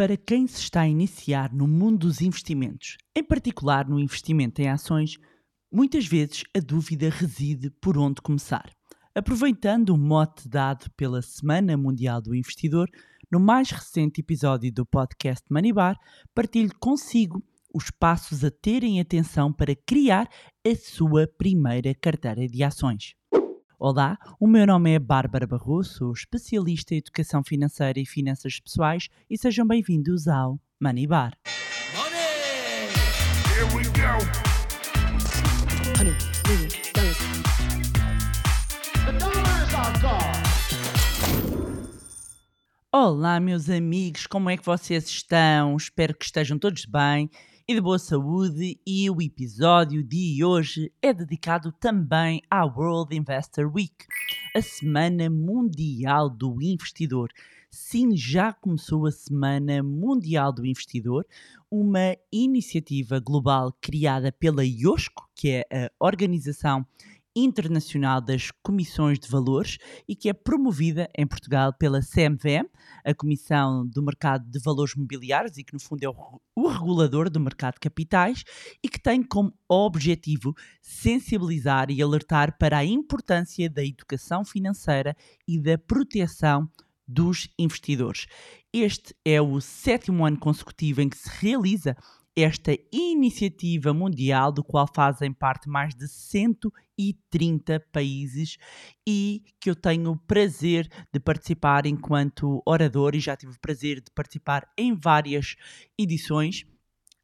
Para quem se está a iniciar no mundo dos investimentos, em particular no investimento em ações, muitas vezes a dúvida reside por onde começar. Aproveitando o mote dado pela Semana Mundial do Investidor, no mais recente episódio do podcast Manibar, partilho consigo os passos a terem atenção para criar a sua primeira carteira de ações. Olá, o meu nome é Bárbara Barroso, especialista em educação financeira e finanças pessoais e sejam bem-vindos ao Money Bar. Money! Here we go. Honey, Olá, meus amigos, como é que vocês estão? Espero que estejam todos bem e de boa saúde, e o episódio de hoje é dedicado também à World Investor Week, a Semana Mundial do Investidor. Sim, já começou a Semana Mundial do Investidor, uma iniciativa global criada pela IOSCO, que é a Organização Internacional das Comissões de Valores e que é promovida em Portugal pela CMVM, a Comissão do Mercado de Valores Mobiliários, e que no fundo é o, o regulador do mercado de capitais, e que tem como objetivo sensibilizar e alertar para a importância da educação financeira e da proteção dos investidores. Este é o sétimo ano consecutivo em que se realiza esta iniciativa mundial, do qual fazem parte mais de 130 países e que eu tenho o prazer de participar enquanto orador e já tive o prazer de participar em várias edições.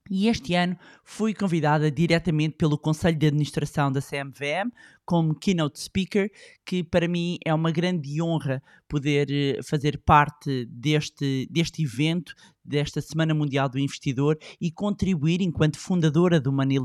E este ano fui convidada diretamente pelo Conselho de Administração da CMVM como keynote speaker, que para mim é uma grande honra poder eh, fazer parte deste, deste evento, desta Semana Mundial do Investidor e contribuir enquanto fundadora do Money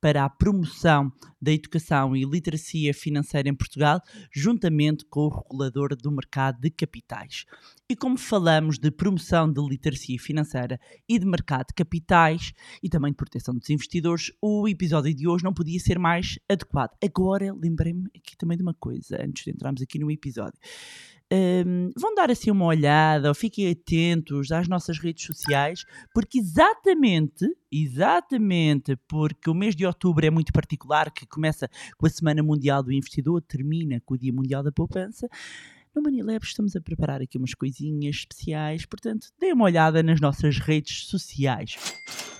para a promoção da educação e literacia financeira em Portugal, juntamente com o regulador do mercado de capitais. E como falamos de promoção de literacia financeira e de mercado de capitais e também de proteção dos investidores, o episódio de hoje não podia ser mais adequado. Agora lembrei-me aqui também de uma coisa, antes de entrarmos aqui no episódio. Um, vão dar assim uma olhada ou fiquem atentos às nossas redes sociais, porque exatamente, exatamente porque o mês de outubro é muito particular, que começa com a Semana Mundial do Investidor, termina com o Dia Mundial da Poupança. No Manilab estamos a preparar aqui umas coisinhas especiais, portanto, deem uma olhada nas nossas redes sociais.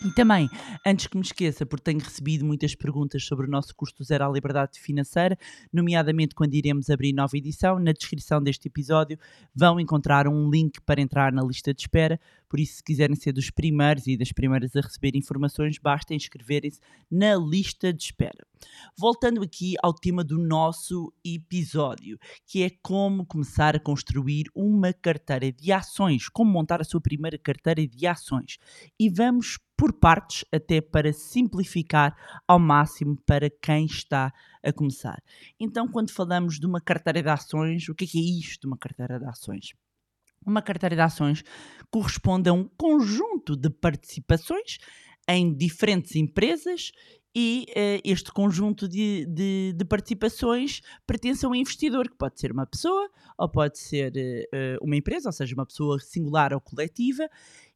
E também, antes que me esqueça, porque tenho recebido muitas perguntas sobre o nosso custo zero à liberdade financeira, nomeadamente quando iremos abrir nova edição, na descrição deste episódio vão encontrar um link para entrar na lista de espera. Por isso, se quiserem ser dos primeiros e das primeiras a receber informações, basta inscreverem-se na lista de espera. Voltando aqui ao tema do nosso episódio, que é como começar a construir uma carteira de ações, como montar a sua primeira carteira de ações. E vamos por partes, até para simplificar ao máximo para quem está a começar. Então, quando falamos de uma carteira de ações, o que é, que é isto, uma carteira de ações? Uma carteira de ações corresponde a um conjunto de participações em diferentes empresas e uh, este conjunto de, de, de, participações pertence a um investidor, que pode ser uma pessoa ou pode ser uh, uma empresa, ou seja, uma pessoa singular ou coletiva,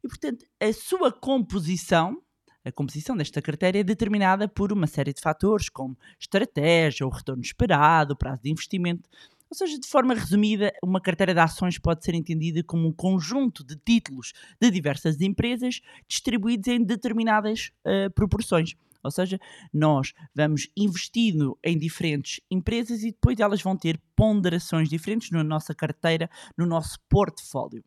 e portanto a sua composição. A composição desta carteira é determinada por uma série de fatores, como estratégia, o retorno esperado, o prazo de investimento, ou seja, de forma resumida, uma carteira de ações pode ser entendida como um conjunto de títulos de diversas empresas distribuídos em determinadas uh, proporções. Ou seja, nós vamos investindo em diferentes empresas e depois elas vão ter ponderações diferentes na nossa carteira, no nosso portfólio.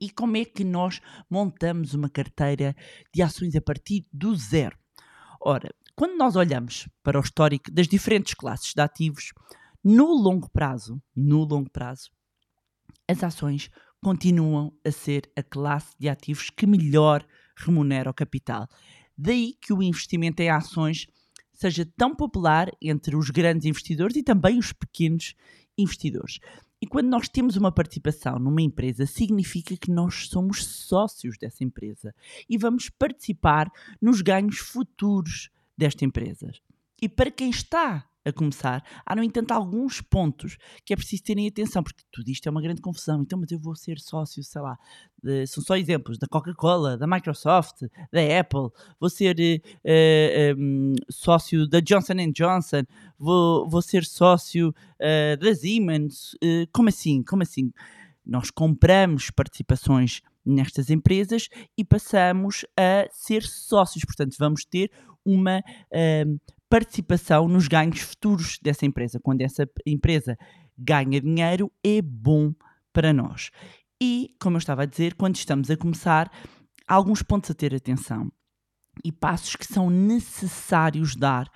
E como é que nós montamos uma carteira de ações a partir do zero? Ora, quando nós olhamos para o histórico das diferentes classes de ativos, no longo prazo, no longo prazo, as ações continuam a ser a classe de ativos que melhor remunera o capital. Daí que o investimento em ações seja tão popular entre os grandes investidores e também os pequenos investidores. E quando nós temos uma participação numa empresa, significa que nós somos sócios dessa empresa e vamos participar nos ganhos futuros desta empresa. E para quem está a começar, há, no entanto, alguns pontos que é preciso terem atenção, porque tudo isto é uma grande confusão. Então, mas eu vou ser sócio, sei lá, de, são só exemplos da Coca-Cola, da Microsoft, da Apple, vou ser uh, uh, um, sócio da Johnson Johnson, vou, vou ser sócio uh, da Siemens. como assim? Como assim? Nós compramos participações nestas empresas e passamos a ser sócios. Portanto, vamos ter uma uh, participação nos ganhos futuros dessa empresa. Quando essa empresa ganha dinheiro, é bom para nós. E, como eu estava a dizer, quando estamos a começar, há alguns pontos a ter atenção e passos que são necessários dar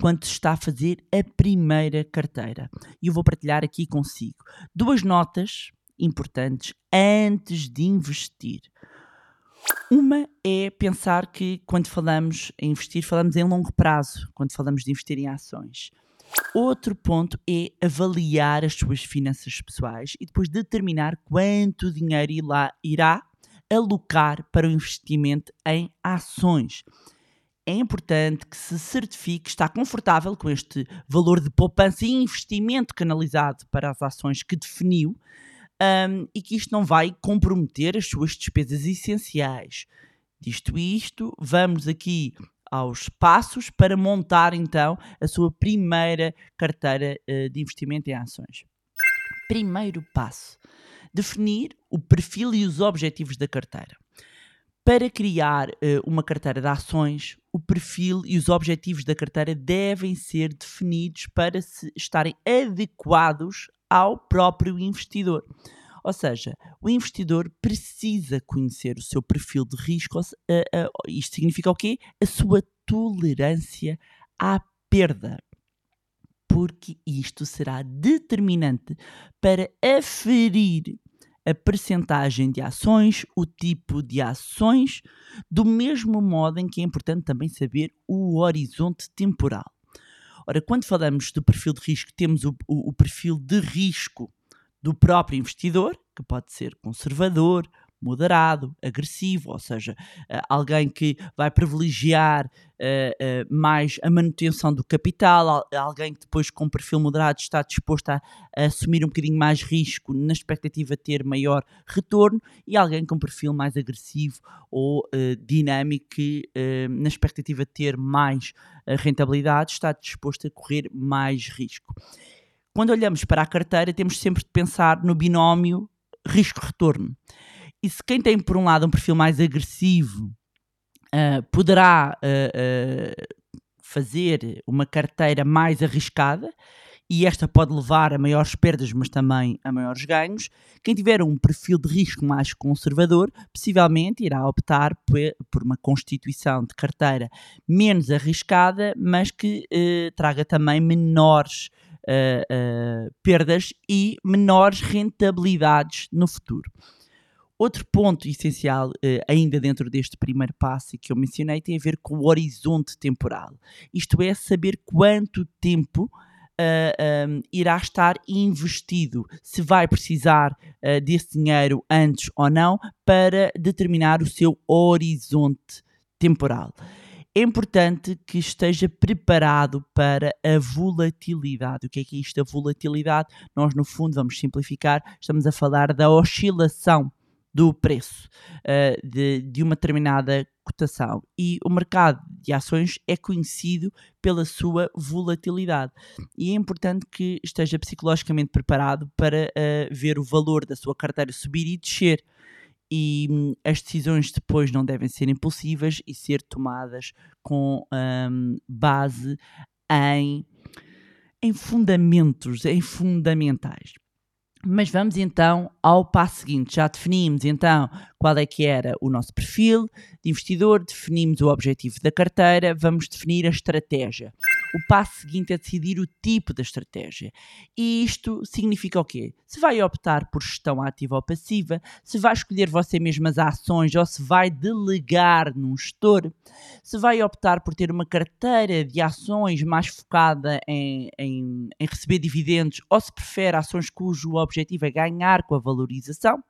quando se está a fazer a primeira carteira. E eu vou partilhar aqui consigo duas notas importantes antes de investir. Uma é pensar que quando falamos em investir, falamos em longo prazo, quando falamos de investir em ações. Outro ponto é avaliar as suas finanças pessoais e depois determinar quanto dinheiro irá alocar para o investimento em ações. É importante que se certifique que está confortável com este valor de poupança e investimento canalizado para as ações que definiu um, e que isto não vai comprometer as suas despesas essenciais. Disto isto, vamos aqui aos passos para montar então a sua primeira carteira uh, de investimento em ações. Primeiro passo: definir o perfil e os objetivos da carteira. Para criar uh, uma carteira de ações, o perfil e os objetivos da carteira devem ser definidos para se estarem adequados ao próprio investidor. Ou seja, o investidor precisa conhecer o seu perfil de risco. Uh, uh, isto significa o quê? A sua tolerância à perda. Porque isto será determinante para aferir a percentagem de ações, o tipo de ações, do mesmo modo em que é importante também saber o horizonte temporal. Ora, quando falamos do perfil de risco, temos o, o, o perfil de risco do próprio investidor, que pode ser conservador, moderado, agressivo, ou seja, uh, alguém que vai privilegiar uh, uh, mais a manutenção do capital, alguém que depois com perfil moderado está disposto a, assumir um bocadinho mais risco na expectativa de ter maior retorno, e alguém com perfil mais agressivo ou dinâmico que na expectativa de ter mais rentabilidade está disposto a correr mais risco. Quando olhamos para a carteira, temos sempre de pensar no binómio risco-retorno. E se quem tem, por um lado, um perfil mais agressivo uh, poderá uh, uh, fazer uma carteira mais arriscada, e esta pode levar a maiores perdas, mas também a maiores ganhos. Quem tiver um perfil de risco mais conservador, possivelmente irá optar por uma constituição de carteira menos arriscada, mas que traga também menores perdas e menores rentabilidades no futuro. Outro ponto essencial, uh, ainda dentro deste primeiro passo que eu mencionei, tem a ver com o horizonte temporal. Isto é, saber quanto tempo Uh, um, irá estar investido, se vai precisar uh, desse dinheiro antes ou não, para determinar o seu horizonte temporal é importante que esteja preparado para a volatilidade. O que é que é isto, a volatilidade? Nós, no fundo, vamos simplificar, estamos a falar da oscilação do preço uh, de, de uma determinada cotação. E o mercado de ações é conhecido pela sua volatilidade. E é importante que esteja psicologicamente preparado para uh, ver o valor da sua carteira subir e descer e hum, as decisões depois não devem ser impulsivas e ser tomadas com um, base em, em fundamentos, em fundamentais. Mas vamos então ao passo seguinte. Já definimos então qual é que era o nosso perfil de investidor, definimos o objetivo da carteira, vamos definir a estratégia. O passo seguinte é decidir o tipo da estratégia. E isto significa o quê? Se vai optar por gestão ativa ou passiva, se vai escolher você mesmo as ações ou se vai delegar num gestor, se vai optar por ter uma carteira de ações mais focada em, em, em receber dividendos ou se prefere ações cujo objetivo é ganhar com a valorização,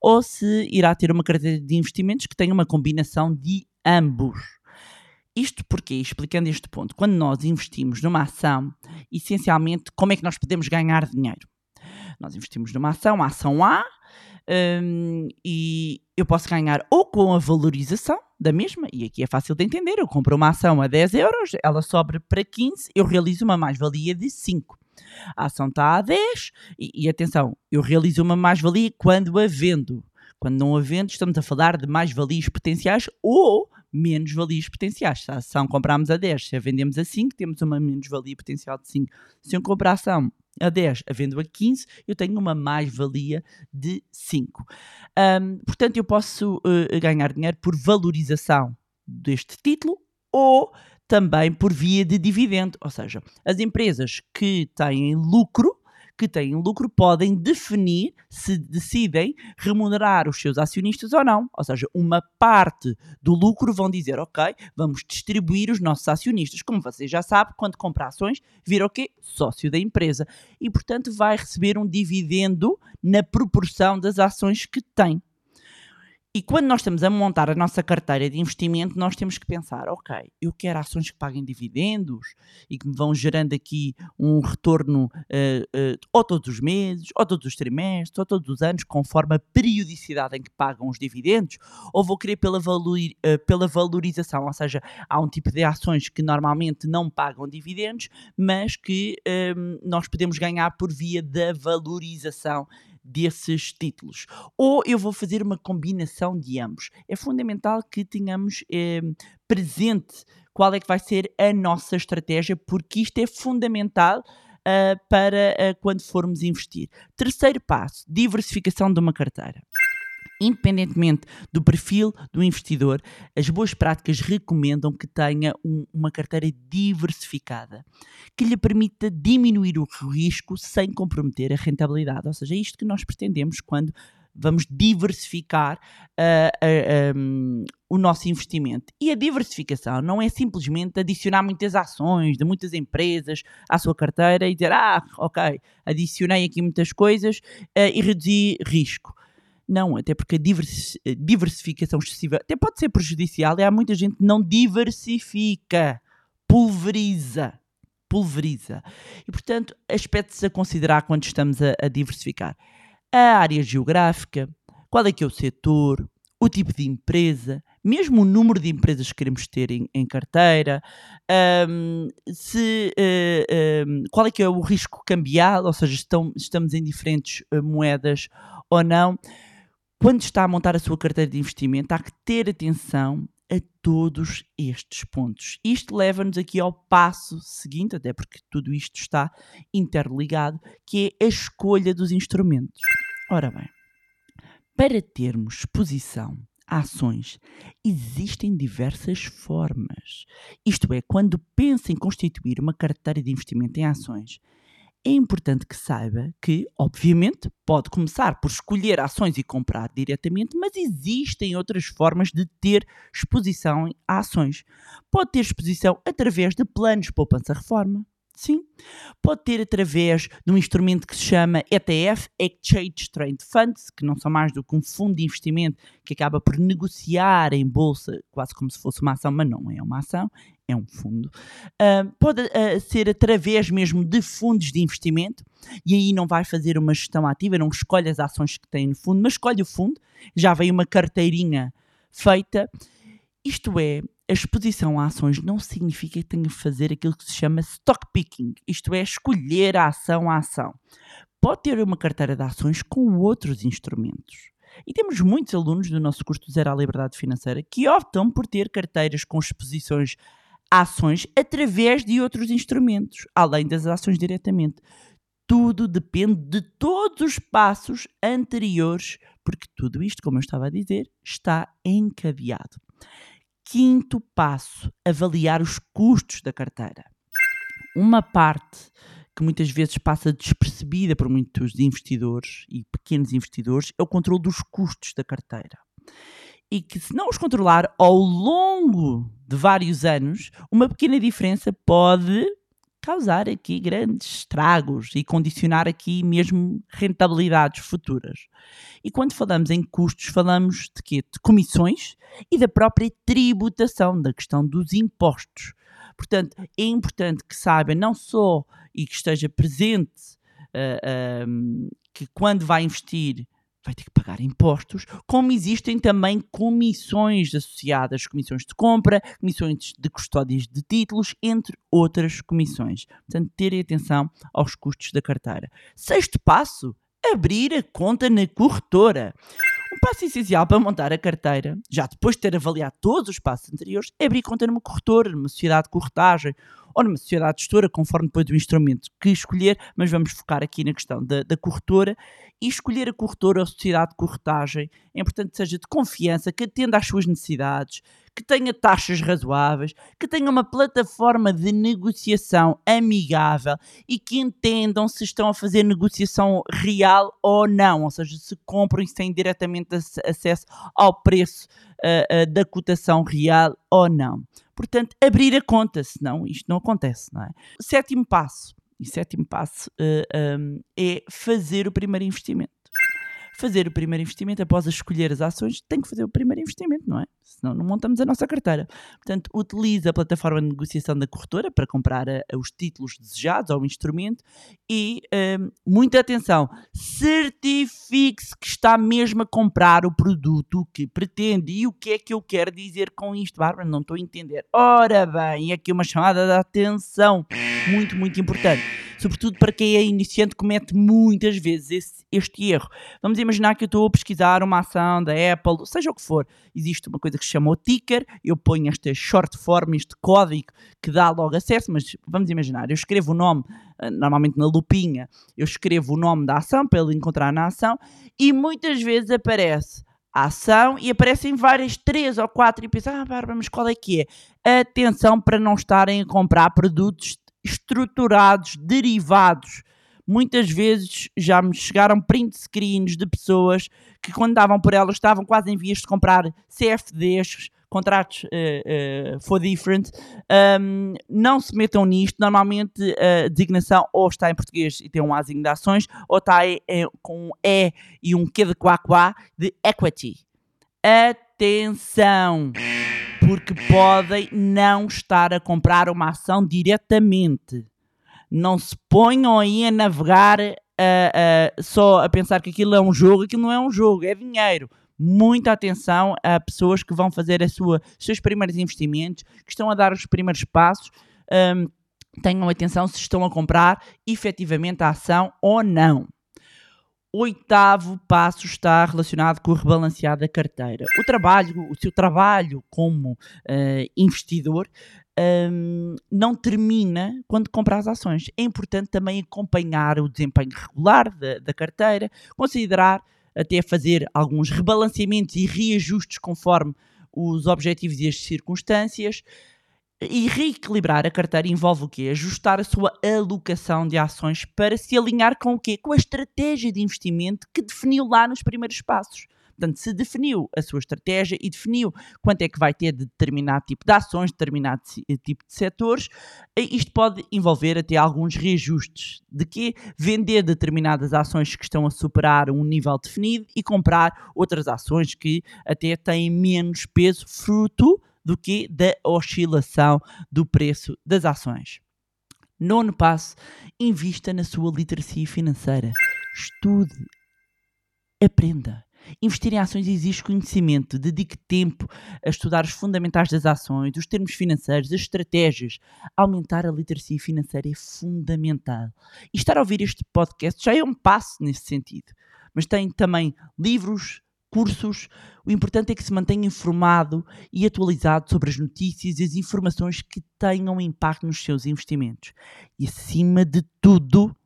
ou se irá ter uma carteira de investimentos que tenha uma combinação de ambos. Isto porque, explicando este ponto, quando nós investimos numa ação, essencialmente, como é que nós podemos ganhar dinheiro? Nós investimos numa ação, a ação A, um, e eu posso ganhar ou com a valorização da mesma, e aqui é fácil de entender, eu compro uma ação a 10 euros, ela sobe para 15, eu realizo uma mais-valia de 5. A ação está a 10, e, e atenção, eu realizo uma mais-valia quando a vendo. Quando não a vendo, estamos a falar de mais-valias potenciais ou menos-valias potenciais. Se a ação compramos a 10, se a vendemos a 5, temos uma menos-valia potencial de 5. Se eu comprar a ação a 10, a vendo a 15, eu tenho uma mais-valia de 5. Um, portanto, eu posso uh, ganhar dinheiro por valorização deste título ou também por via de dividendo. Ou seja, as empresas que têm lucro que têm lucro podem definir se decidem remunerar os seus acionistas ou não. Ou seja, uma parte do lucro vão dizer, ok, vamos distribuir os nossos acionistas. Como você já sabe, quando compra ações, vira o quê? Sócio da empresa. E, portanto, vai receber um dividendo na proporção das ações que tem. E quando nós estamos a montar a nossa carteira de investimento, nós temos que pensar: ok, eu quero ações que paguem dividendos e que me vão gerando aqui um retorno uh, uh, ou todos os meses, ou todos os trimestres, ou todos os anos, conforme a periodicidade em que pagam os dividendos, ou vou querer pela, uh, pela valorização, ou seja, há um tipo de ações que normalmente não pagam dividendos, mas que ehm, nós podemos ganhar por via da valorização desses títulos. Ou eu vou fazer uma combinação de ambos. É fundamental que tenhamos eh, presente qual é que vai ser a nossa estratégia, porque isto é fundamental uh, para uh, quando formos investir. Terceiro passo: diversificação de uma carteira. Independentemente do perfil do investidor, as boas práticas recomendam que tenha um, uma carteira diversificada, que lhe permita diminuir o risco sem comprometer a rentabilidade. Ou seja, é isto que nós pretendemos quando vamos diversificar uh, uh, um, o nosso investimento. E a diversificação não é simplesmente adicionar muitas ações de muitas empresas à sua carteira e dizer, ah, ok, adicionei aqui muitas coisas uh, e reduzi risco. Não, até porque a diversificação excessiva até pode ser prejudicial e há muita gente que não diversifica, pulveriza. Pulveriza. E, portanto, aspectos a considerar quando estamos a, a diversificar. A área geográfica, qual é que é o setor, o tipo de empresa, mesmo o número de empresas que queremos ter em, em carteira, um, se, uh, um, qual é que é o risco cambial, ou seja, estão, estamos em diferentes uh, moedas ou não quando está a montar a sua carteira de investimento, há que ter atenção a todos estes pontos. Isto leva-nos aqui ao passo seguinte, até porque tudo isto está interligado, que é a escolha dos instrumentos. Ora bem, para termos exposição a ações, existem diversas formas. Isto é, quando pensa em constituir uma carteira de investimento em ações, é importante que saiba que, obviamente, pode começar por escolher ações e comprar diretamente, mas existem outras formas de ter exposição a ações. Pode ter exposição através de planos de poupança-reforma. Sim. Pode ter através de um instrumento que se chama ETF, Exchange Traded Funds, que não são mais do que um fundo de investimento que acaba por negociar em bolsa, quase como se fosse uma ação, mas não é uma ação, é um fundo. Uh, pode uh, ser através mesmo de fundos de investimento, e aí não vai fazer uma gestão ativa, não escolhe as ações que tem no fundo, mas escolhe o fundo, já vem uma carteirinha feita. Isto é, a exposição a ações não significa que tenha que fazer aquilo que se chama stock picking, isto é, escolher a ação a ação. Pode ter uma carteira de ações com outros instrumentos. E temos muitos alunos do nosso curso Zero à Liberdade Financeira que optam por ter carteiras com exposições ações através de outros instrumentos, além das ações diretamente. Tudo depende de todos os passos anteriores, porque tudo isto, como eu estava a dizer, está encadeado. Quinto passo: avaliar os custos da carteira. Uma parte que muitas vezes passa despercebida por muitos investidores e pequenos investidores é o controle dos custos da carteira e que, se não os controlar ao longo de vários anos, uma pequena diferença pode causar aqui grandes estragos e condicionar aqui mesmo rentabilidades futuras. E quando falamos em custos, falamos de quê? De comissões e da própria tributação, da questão dos impostos. Portanto, é importante que saiba não só e que esteja presente uh, uh, que quando vai investir vai ter que pagar impostos, como existem também comissões associadas, comissões de compra, comissões de custódias de títulos, entre outras comissões. Portanto, terem atenção aos custos da carteira. Sexto passo, abrir a conta na corretora. Um passo essencial para montar a carteira, já depois de ter avaliado todos os passos anteriores, é abrir conta numa corretora, numa sociedade de corretagem ou numa sociedade gestora, conforme depois do instrumento que escolher, mas vamos focar aqui na questão da, da corretora e escolher a corretora ou sociedade de corretagem é importante que seja de confiança, que atenda às suas necessidades, que tenha taxas razoáveis, que tenha uma plataforma de negociação amigável e que entendam se estão a fazer negociação real ou não, ou seja, se compram e se têm diretamente acesso ao preço uh, uh, da cotação real ou não. Portanto, abrir a conta, senão isto não acontece, não é? Sétimo passo, e sétimo passo uh, eh, um, é fazer o primeiro investimento fazer o primeiro investimento, após escolher as ações, tem que fazer o primeiro investimento, não é? Senão não montamos a nossa carteira. Portanto, utilize a plataforma de negociação da corretora para comprar a, a, os títulos desejados ao instrumento e um, muita atenção, certifique-se que está mesmo a comprar o produto que pretende. E o que é que eu quero dizer com isto, Bárbara? Não estou a entender. Ora bem, aqui uma chamada de atenção muito, muito importante sobretudo para quem é iniciante, comete muitas vezes esse, este erro. Vamos imaginar que eu estou a pesquisar uma ação da Apple, seja o que for, existe uma coisa que se chama o ticker, eu ponho esta short form, este código que dá logo acesso, mas vamos imaginar, eu escrevo o nome, eh, normalmente na lupinha, eu escrevo o nome da ação para ele encontrar na ação e muitas vezes aparece a ação e aparecem várias, três ou quatro, e pensa, ah, Bárbara, mas qual é que é? Atenção para não estarem a comprar produtos estruturados, derivados. Muitas vezes já me chegaram print screens de pessoas que, quando davam por elas, estavam quase em vias de comprar CFDs, contratos uh, uh, for different. Um, não se metam nisto. Normalmente a designação ou está em português e tem um azinho de ações, ou está é, é, com um E e um Q de quá, quá de equity. Atenção! Porque podem não estar a comprar uma ação diretamente. Não se ponham aí a navegar só a pensar que aquilo é um jogo, aquilo não é um jogo, é dinheiro. Muita atenção a pessoas que vão fazer os seus primeiros investimentos, que estão a dar os primeiros passos. Um, tenham atenção se estão a comprar efetivamente a ação ou não oitavo passo está relacionado com o rebalancear da carteira. O trabalho, o seu trabalho como uh, investidor um, não termina quando compra as ações. É importante também acompanhar o desempenho regular da, da carteira, considerar até fazer alguns rebalanceamentos e reajustes conforme os objetivos e as circunstâncias. E reequilibrar a carteira envolve o quê? Ajustar a sua alocação de ações para se alinhar com o quê? Com a estratégia de investimento que definiu lá nos primeiros passos. Portanto, se definiu a sua estratégia e definiu quanto é que vai ter de determinado tipo de ações, determinado tipo de setores, eh, isto pode envolver até alguns reajustes. De que vender determinadas ações que estão a superar um nível definido e comprar outras ações que até têm menos peso, fruto do que da oscilação do preço das ações. Nono passo: invista na sua literacia financeira. Estude, aprenda. Investir em ações exige conhecimento, dedique tempo a estudar os fundamentais das ações, os termos financeiros, as estratégias. Aumentar a literacia financeira é fundamental. E estar a ouvir este podcast já é um passo nesse sentido. Mas tem também livros, cursos, o importante é que se mantenha informado e atualizado sobre as notícias e as informações que tenham impacto nos seus investimentos. E acima de tudo,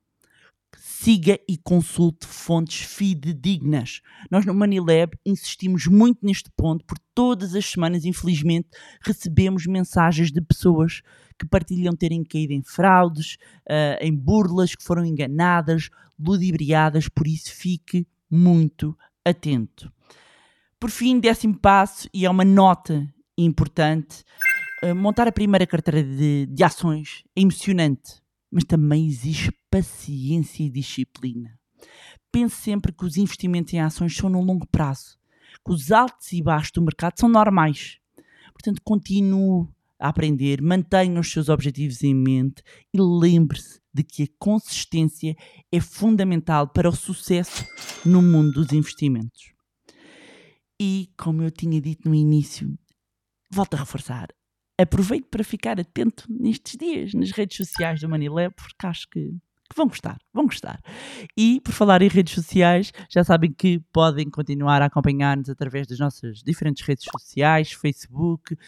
siga e consulte fontes fidedignas. Nós no Money insistimos muito neste ponto, porque todas as semanas, infelizmente, recebemos mensagens de pessoas que partilham terem caído em fraudes, uh, em burlas, que foram enganadas, ludibriadas, por isso fique muito atento. Por fim, décimo passo, e é uma nota importante, uh, montar a primeira carteira de, de ações é emocionante, mas também exige paciência e disciplina. Pense sempre que os investimentos em ações são no longo prazo, que os altos e baixos do mercado são normais. Portanto, continue a aprender, mantenha os seus objetivos em mente e lembre-se de que a consistência é fundamental para o sucesso no mundo dos investimentos. E, como eu tinha dito no início, volto a reforçar. Aproveite para ficar atento nestes dias nas redes sociais do Manilab, porque acho que que vão gostar, vão gostar. E por falar em redes sociais, já sabem que podem continuar a acompanhar-nos através das nossas diferentes redes sociais, Facebook, uh,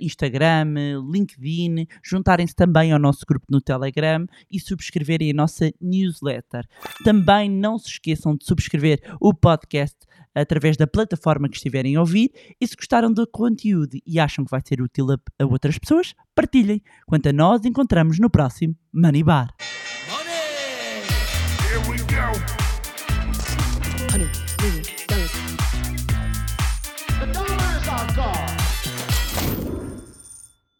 Instagram, LinkedIn, juntarem-se também ao nosso grupo no Telegram e subscreverem a nossa newsletter. Também não se esqueçam de subscrever o podcast através da plataforma que estiverem a ouvir e se gostaram do conteúdo e acham que vai ser útil a, a outras pessoas, partilhem. Quanto a nós, encontramos no próximo Money Bar.